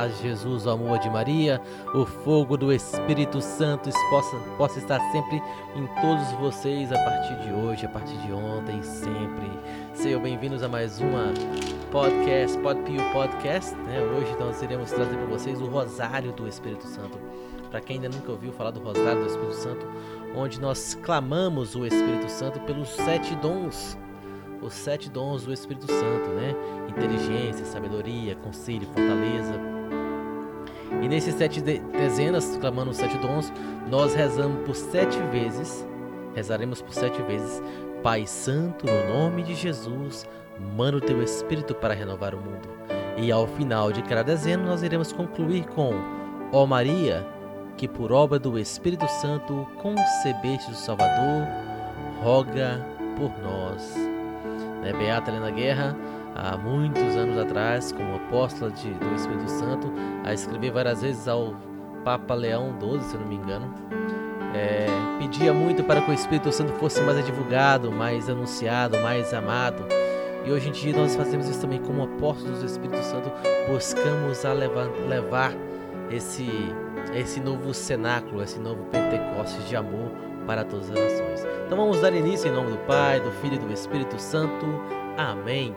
paz Jesus, o amor de Maria, o fogo do Espírito Santo possa, possa estar sempre em todos vocês a partir de hoje, a partir de ontem, sempre. Sejam bem-vindos a mais uma podcast, Podpio Podcast. Né? Hoje nós iremos trazer para vocês o Rosário do Espírito Santo. Para quem ainda nunca ouviu falar do Rosário do Espírito Santo, onde nós clamamos o Espírito Santo pelos sete dons os sete dons do Espírito Santo, né? Inteligência, sabedoria, conselho, fortaleza. E nesses sete de dezenas, clamando os sete dons, nós rezamos por sete vezes, rezaremos por sete vezes, Pai Santo, no nome de Jesus, manda o teu Espírito para renovar o mundo. E ao final de cada dezena, nós iremos concluir com Ó Maria, que por obra do Espírito Santo concebeste o Salvador, roga por nós né, Beata Helena Guerra, há muitos anos atrás, como apóstola de, do Espírito Santo, a escrever várias vezes ao Papa Leão XII, se não me engano, é, pedia muito para que o Espírito Santo fosse mais divulgado, mais anunciado, mais amado. E hoje em dia nós fazemos isso também como apóstolos do Espírito Santo, buscamos a levar, levar esse, esse novo cenáculo, esse novo Pentecostes de amor para todas as nações. Então vamos dar início em nome do Pai, do Filho e do Espírito Santo. Amém.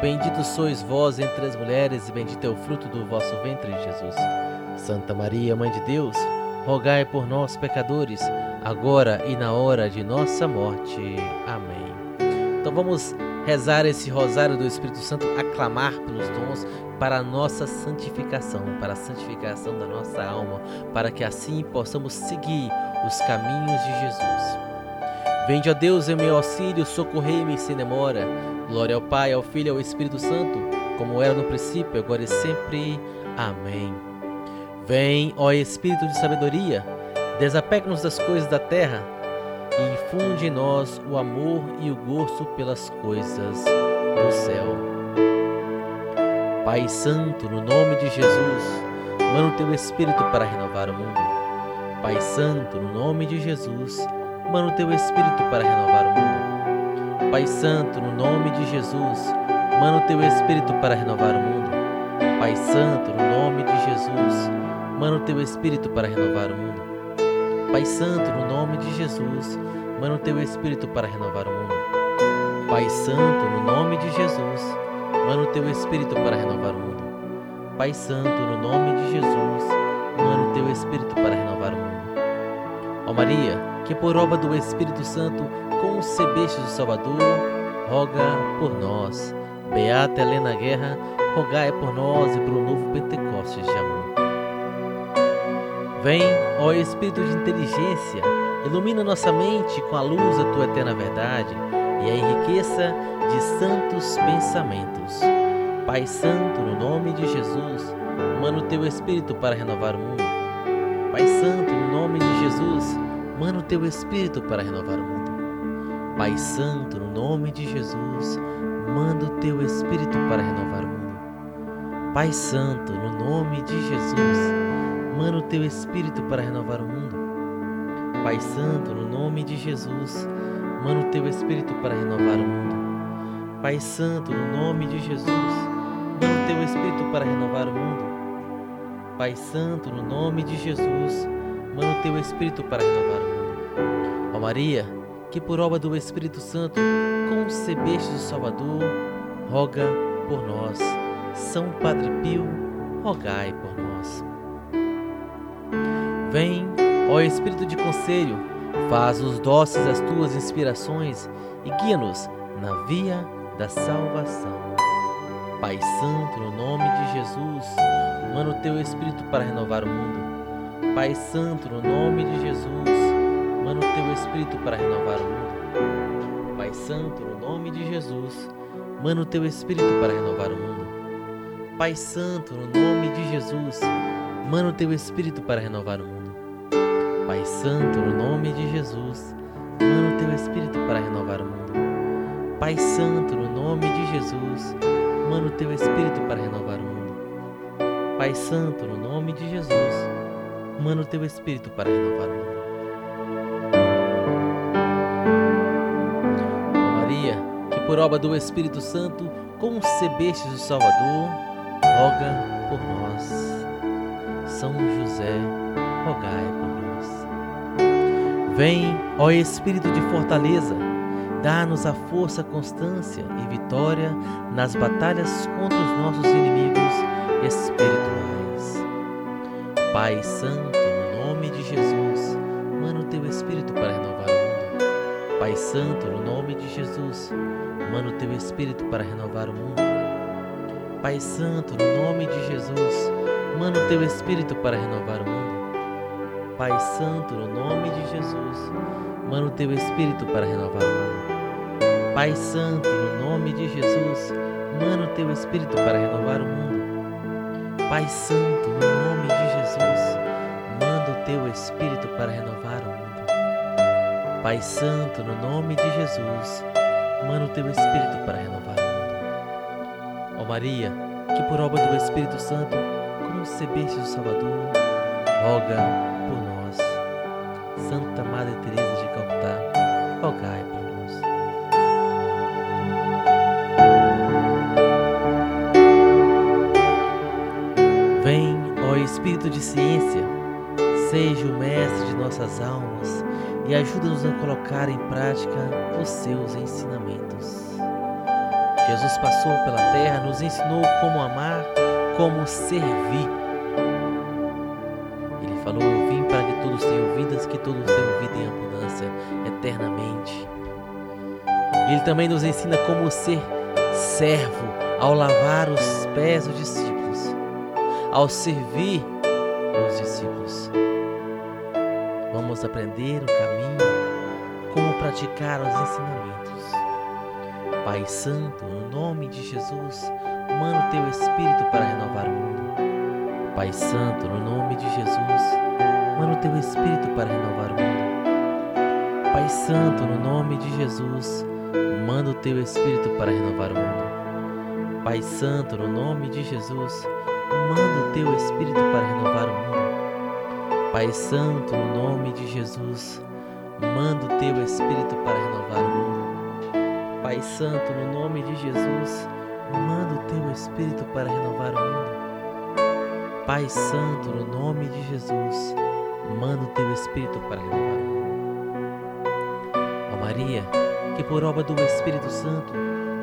Bendito sois vós entre as mulheres, e bendito é o fruto do vosso ventre, Jesus. Santa Maria, Mãe de Deus, rogai por nós, pecadores, agora e na hora de nossa morte. Amém. Então vamos rezar esse rosário do Espírito Santo, aclamar pelos dons para a nossa santificação, para a santificação da nossa alma, para que assim possamos seguir os caminhos de Jesus. Vende a Deus em meu auxílio, socorrei-me sem demora. Glória ao Pai, ao Filho e ao Espírito Santo, como era no princípio, agora e sempre. Amém. Vem, ó Espírito de sabedoria, desapegue-nos das coisas da terra e infunde em nós o amor e o gosto pelas coisas do céu. Pai Santo, no nome de Jesus, manda o teu Espírito para renovar o mundo. Pai Santo, no nome de Jesus, Manda o teu Espírito para renovar o mundo. Pai Santo, no nome de Jesus, manda o teu Espírito para renovar o mundo. Pai Santo, no nome de Jesus, manda o teu Espírito para renovar o mundo. Pai Santo, no nome de Jesus, manda o teu Espírito para renovar o mundo. Pai Santo, no nome de Jesus, manda o teu Espírito para renovar o mundo. Pai Santo, no nome de Jesus, manda o teu Espírito para renovar o mundo. Ó Maria, que por obra do Espírito Santo concebeste o Salvador, roga por nós. Beata Helena Guerra, rogai por nós e pelo novo Pentecostes de amor. Vem, ó Espírito de inteligência, ilumina nossa mente com a luz da tua eterna verdade e a enriqueça de santos pensamentos. Pai Santo, no nome de Jesus, manda o teu Espírito para renovar o mundo. Pai Santo, no nome de Jesus, Manda o teu Espírito para renovar o mundo. Pai Santo, no nome de Jesus, manda o teu Espírito para renovar o mundo. Pai Santo, no nome de Jesus, manda o teu Espírito para renovar o mundo. Pai Santo, no nome de Jesus, manda o teu Espírito para renovar o mundo. Pai Santo, no nome de Jesus, manda o teu Espírito para renovar o mundo. Pai Santo, no nome de Jesus, manda o teu Espírito para renovar o mundo. Ó Maria, que por obra do Espírito Santo concebeste o Salvador, roga por nós. São Padre Pio, rogai por nós. Vem, ó Espírito de conselho, faz os doces as tuas inspirações e guia-nos na via da salvação. Pai Santo, no nome de Jesus, manda o teu Espírito para renovar o mundo. Pai Santo, no nome de Jesus, Manda o teu Espírito para renovar o mundo. Pai Santo, no nome de Jesus, manda o teu Espírito para renovar o mundo. Pai Santo, no nome de Jesus, manda o teu Espírito para renovar o mundo. Pai Santo, no nome de Jesus, manda o teu Espírito para renovar o mundo. Pai Santo, no nome de Jesus, manda o teu Espírito para renovar o mundo. Pai Santo, no nome de Jesus, manda o teu Espírito para renovar o mundo. Por obra do Espírito Santo concebestes o Salvador, roga por nós. São José, rogai por nós. Vem, ó Espírito de fortaleza, dá-nos a força, constância e vitória nas batalhas contra os nossos inimigos espirituais. Pai Santo, no nome de Jesus, manda o teu Espírito para renovar. Pai Santo, no nome de Jesus, manda o teu Espírito para renovar o mundo. Pai Santo, no nome de Jesus, manda o teu Espírito para renovar o mundo. Pai Santo, no nome de Jesus, manda o teu Espírito para renovar o mundo. Pai Santo, no nome de Jesus, manda o teu Espírito para renovar o mundo. Pai Santo, no nome de Jesus, manda o teu Espírito para renovar o mundo. Pai Santo, no nome de Jesus, manda o teu Espírito para renovar o mundo. Ó Maria, que por obra do Espírito Santo concebeste o Salvador, roga por nós. Santa Madre Teresa de Calcutá, rogai por nós. Vem, ó Espírito de ciência, seja o mestre de nossas almas e ajuda-nos a colocar em prática os seus ensinamentos. Jesus passou pela terra, nos ensinou como amar, como servir. Ele falou: Eu vim para que todos tenham vidas, que todos tenham vida em abundância eternamente. Ele também nos ensina como ser servo ao lavar os pés dos discípulos, ao servir os discípulos. Vamos aprender o caminho, como praticar os ensinamentos. Pai Santo, no nome de Jesus, manda o teu Espírito para renovar o mundo. Pai Santo, no nome de Jesus, manda o teu Espírito para renovar o mundo. Pai Santo, no nome de Jesus, manda o teu Espírito para renovar o mundo. Pai Santo, no nome de Jesus, manda o teu Espírito para renovar o mundo. Pai Santo, no nome de Jesus, manda o teu Espírito para renovar o mundo. Pai Santo, no nome de Jesus, manda o teu Espírito para renovar o mundo. Pai Santo, no nome de Jesus, manda o teu Espírito para renovar o mundo. Ó Maria, que por obra do Espírito Santo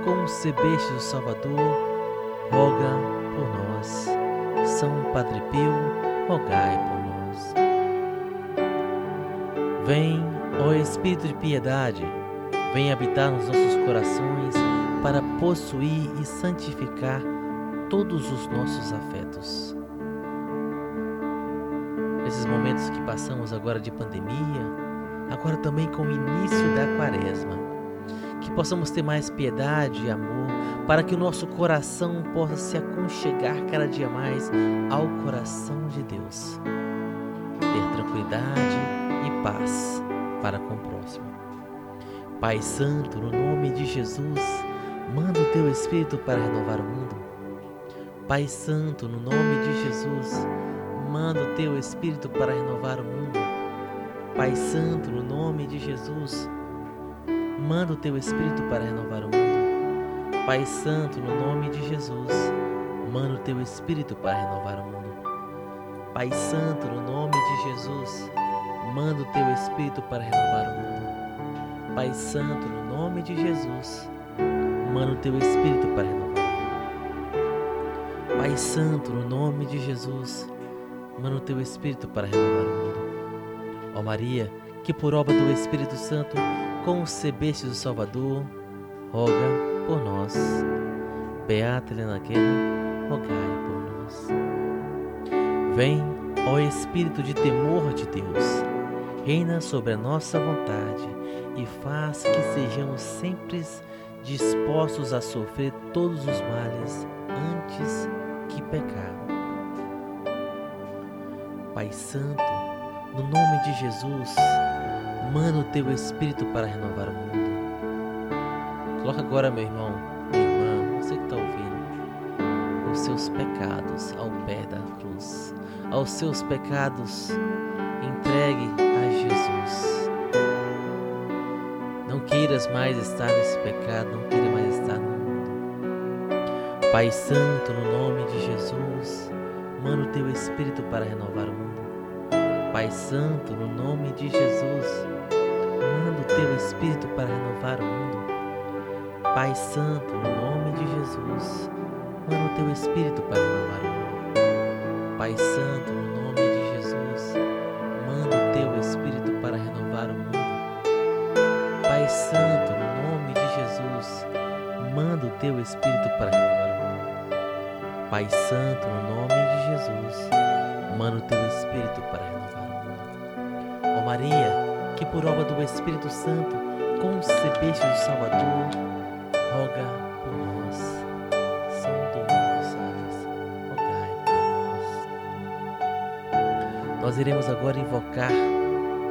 concebeste o Salvador, roga por nós. São Padre Pio, rogai por. Vem, ó Espírito de piedade, vem habitar nos nossos corações para possuir e santificar todos os nossos afetos. Nesses momentos que passamos agora de pandemia, agora também com o início da quaresma, que possamos ter mais piedade e amor para que o nosso coração possa se aconchegar cada dia mais ao coração de Deus. Ter tranquilidade e paz para com o próximo. Pai Santo, no nome de Jesus, manda o teu Espírito para renovar o mundo. Pai Santo, no nome de Jesus, manda o teu Espírito para renovar o mundo. Pai Santo, no nome de Jesus, manda o teu Espírito para renovar o mundo. Pai Santo, no nome de Jesus, manda o teu Espírito para renovar o mundo. Pai Santo, no nome de Jesus, manda o teu Espírito para renovar o mundo. Pai Santo, no nome de Jesus, manda o teu Espírito para renovar o mundo. Pai Santo, no nome de Jesus, manda o teu Espírito para renovar o mundo. Ó Maria, que por obra do Espírito Santo concebeste o Salvador, roga por nós. Beata Helena Guerra, rogai por nós. Vem, ó Espírito de temor de Deus, reina sobre a nossa vontade e faz que sejamos sempre dispostos a sofrer todos os males antes que pecar. Pai Santo, no nome de Jesus, manda o teu Espírito para renovar o mundo. Coloca agora, meu irmão, minha irmã, você que está ouvindo, os seus pecados ao pé da cruz. Aos seus pecados, entregue a Jesus. Não queiras mais estar nesse pecado, não queira mais estar no mundo. Pai Santo, no nome de Jesus, manda o teu Espírito para renovar o mundo. Pai Santo, no nome de Jesus, manda o teu Espírito para renovar o mundo. Pai Santo, no nome de Jesus, manda o teu Espírito para renovar o mundo. Pai Santo, no nome de Jesus, manda o teu Espírito para renovar o mundo. Pai Santo, no nome de Jesus, manda o teu Espírito para renovar o mundo. Pai Santo, no nome de Jesus, manda o teu Espírito para renovar o mundo. Ó Maria, que por obra do Espírito Santo concebeste o Salvador, roga nós. Iremos agora invocar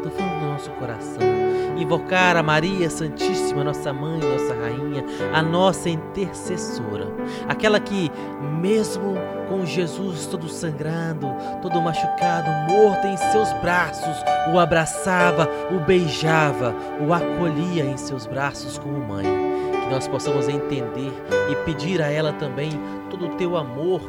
do fundo do nosso coração, invocar a Maria Santíssima, nossa mãe, nossa rainha, a nossa intercessora, aquela que, mesmo com Jesus todo sangrando, todo machucado, morto em seus braços, o abraçava, o beijava, o acolhia em seus braços como mãe nós possamos entender e pedir a ela também todo o teu amor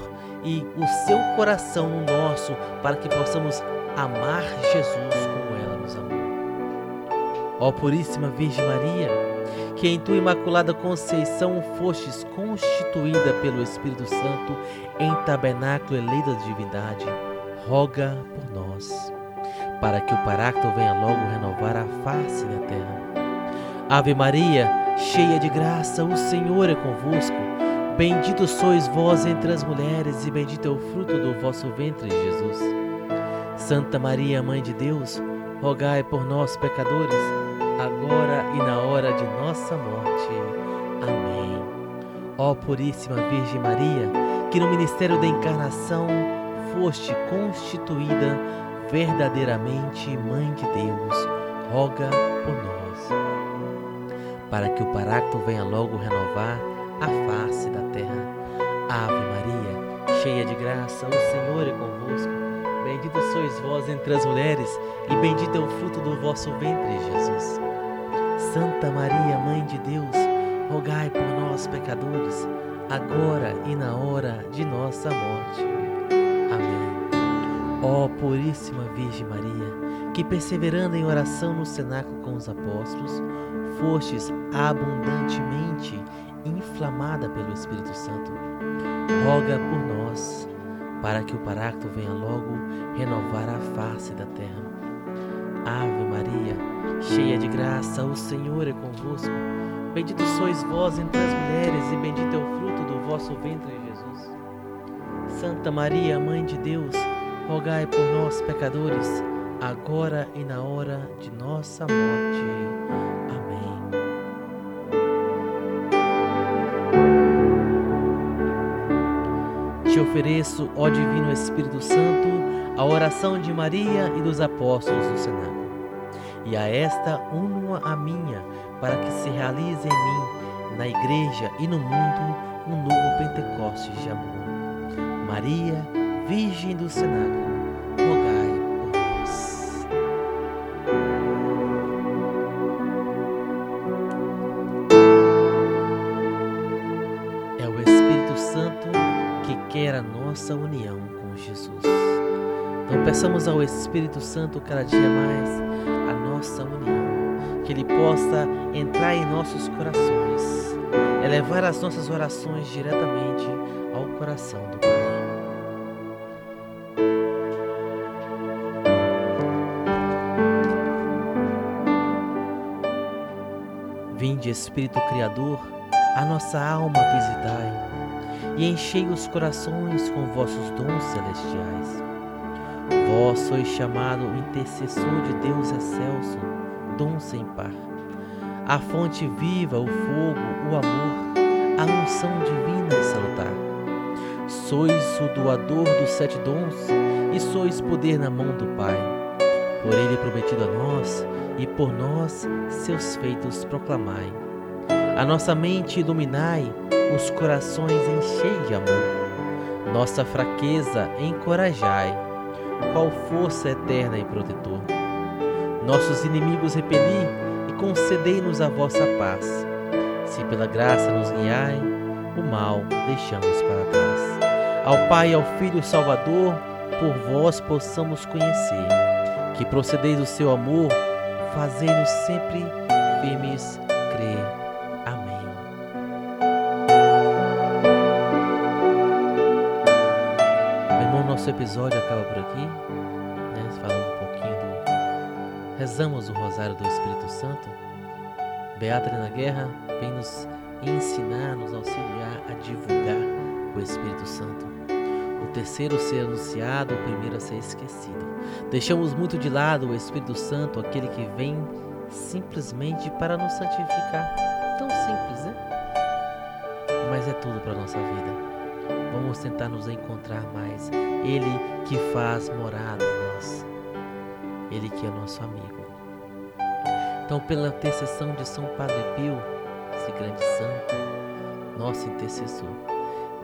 e o seu coração no nosso, para que possamos amar Jesus como ela nos amou. Ó Puríssima Virgem Maria, que em tua imaculada conceição fostes constituída pelo Espírito Santo em tabernáculo eleito da divindade, roga por nós, para que o Paráclito venha logo renovar a face da terra. Ave Maria, cheia de graça, o Senhor é convosco. Bendito sois vós entre as mulheres, e bendito é o fruto do vosso ventre, Jesus. Santa Maria, Mãe de Deus, rogai por nós, pecadores, agora e na hora de nossa morte. Amém. Ó Puríssima Virgem Maria, que no ministério da encarnação foste constituída verdadeiramente Mãe de Deus, roga por nós para que o Paráclito venha logo renovar a face da terra. Ave Maria, cheia de graça, o Senhor é convosco. Bendita sois vós entre as mulheres, e bendito é o fruto do vosso ventre, Jesus. Santa Maria, Mãe de Deus, rogai por nós, pecadores, agora e na hora de nossa morte. Amém. Ó Puríssima Virgem Maria, que perseverando em oração no cenáculo com os apóstolos, fostes abundantemente inflamada pelo Espírito Santo, roga por nós, para que o Paráclito venha logo renovar a face da terra. Ave Maria, cheia de graça, o Senhor é convosco. Bendito sois vós entre as mulheres, e bendito é o fruto do vosso ventre, Jesus. Santa Maria, Mãe de Deus, rogai por nós, pecadores, agora e na hora de nossa morte. Te ofereço, ó Divino Espírito Santo, a oração de Maria e dos apóstolos do Senado. E a esta uno a minha, para que se realize em mim, na igreja e no mundo, um novo Pentecostes de amor. Maria, Virgem do Senado, rogai nossa união com Jesus. Então peçamos ao Espírito Santo cada dia mais a nossa união, que Ele possa entrar em nossos corações, elevar as nossas orações diretamente ao coração do Pai. Vinde, Espírito Criador, a nossa alma visitai e enchei os corações com vossos dons celestiais. Vós sois chamado o intercessor de Deus excelso, dom sem par. A fonte viva, o fogo, o amor, a unção divina e salutar. Sois o doador dos sete dons e sois poder na mão do Pai. Por ele prometido a nós e por nós seus feitos proclamai. A nossa mente iluminai, os corações enchei de amor. Nossa fraqueza encorajai, qual força eterna e protetor. Nossos inimigos repeli e concedei-nos a vossa paz. Se pela graça nos guiai, o mal deixamos para trás. Ao Pai e ao Filho Salvador, por vós possamos conhecer, que procedeis do seu amor, fazei-nos sempre firmes nosso episódio acaba por aqui, né? Falando um pouquinho do. Rezamos o Rosário do Espírito Santo. Beata na Guerra vem nos ensinar, nos auxiliar a divulgar o Espírito Santo. O terceiro a ser anunciado, o primeiro a ser esquecido. Deixamos muito de lado o Espírito Santo, aquele que vem simplesmente para nos santificar. Tão simples, né? Mas é tudo para nossa vida. Vamos tentar nos encontrar mais. Ele que faz morada em nós. Ele que é nosso amigo. Então, pela intercessão de São Padre Pio, esse grande santo, nosso intercessor,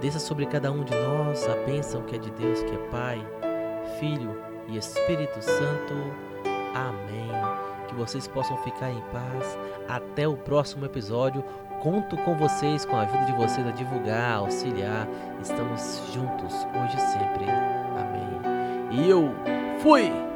desça sobre cada um de nós a bênção que é de Deus, que é Pai, Filho e Espírito Santo. Amém. Que vocês possam ficar em paz. Até o próximo episódio. Conto com vocês, com a ajuda de vocês a divulgar, auxiliar. Estamos juntos hoje e sempre. Amém. E eu fui!